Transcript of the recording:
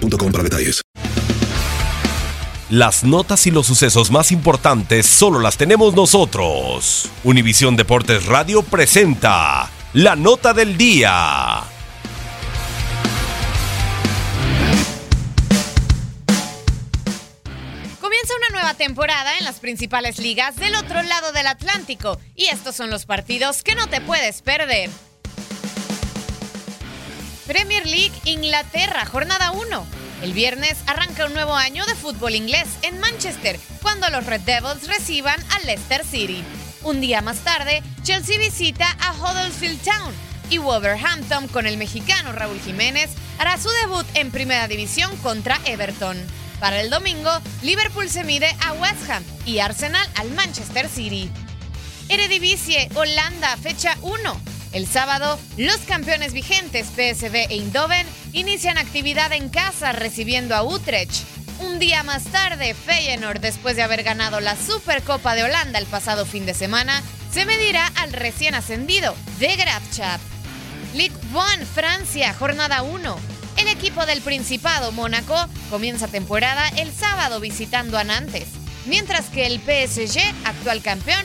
para detalles. Las notas y los sucesos más importantes solo las tenemos nosotros. Univisión Deportes Radio presenta la nota del día. Comienza una nueva temporada en las principales ligas del otro lado del Atlántico y estos son los partidos que no te puedes perder. Premier League Inglaterra, jornada 1. El viernes arranca un nuevo año de fútbol inglés en Manchester, cuando los Red Devils reciban al Leicester City. Un día más tarde, Chelsea visita a Huddersfield Town y Wolverhampton con el mexicano Raúl Jiménez hará su debut en Primera División contra Everton. Para el domingo, Liverpool se mide a West Ham y Arsenal al Manchester City. Eredivisie, Holanda, fecha 1. El sábado, los campeones vigentes PSV e Eindhoven inician actividad en casa recibiendo a Utrecht. Un día más tarde, Feyenoord, después de haber ganado la Supercopa de Holanda el pasado fin de semana, se medirá al recién ascendido de Graafschap. Ligue 1 Francia, jornada 1. El equipo del Principado Mónaco comienza temporada el sábado visitando a Nantes, mientras que el PSG, actual campeón,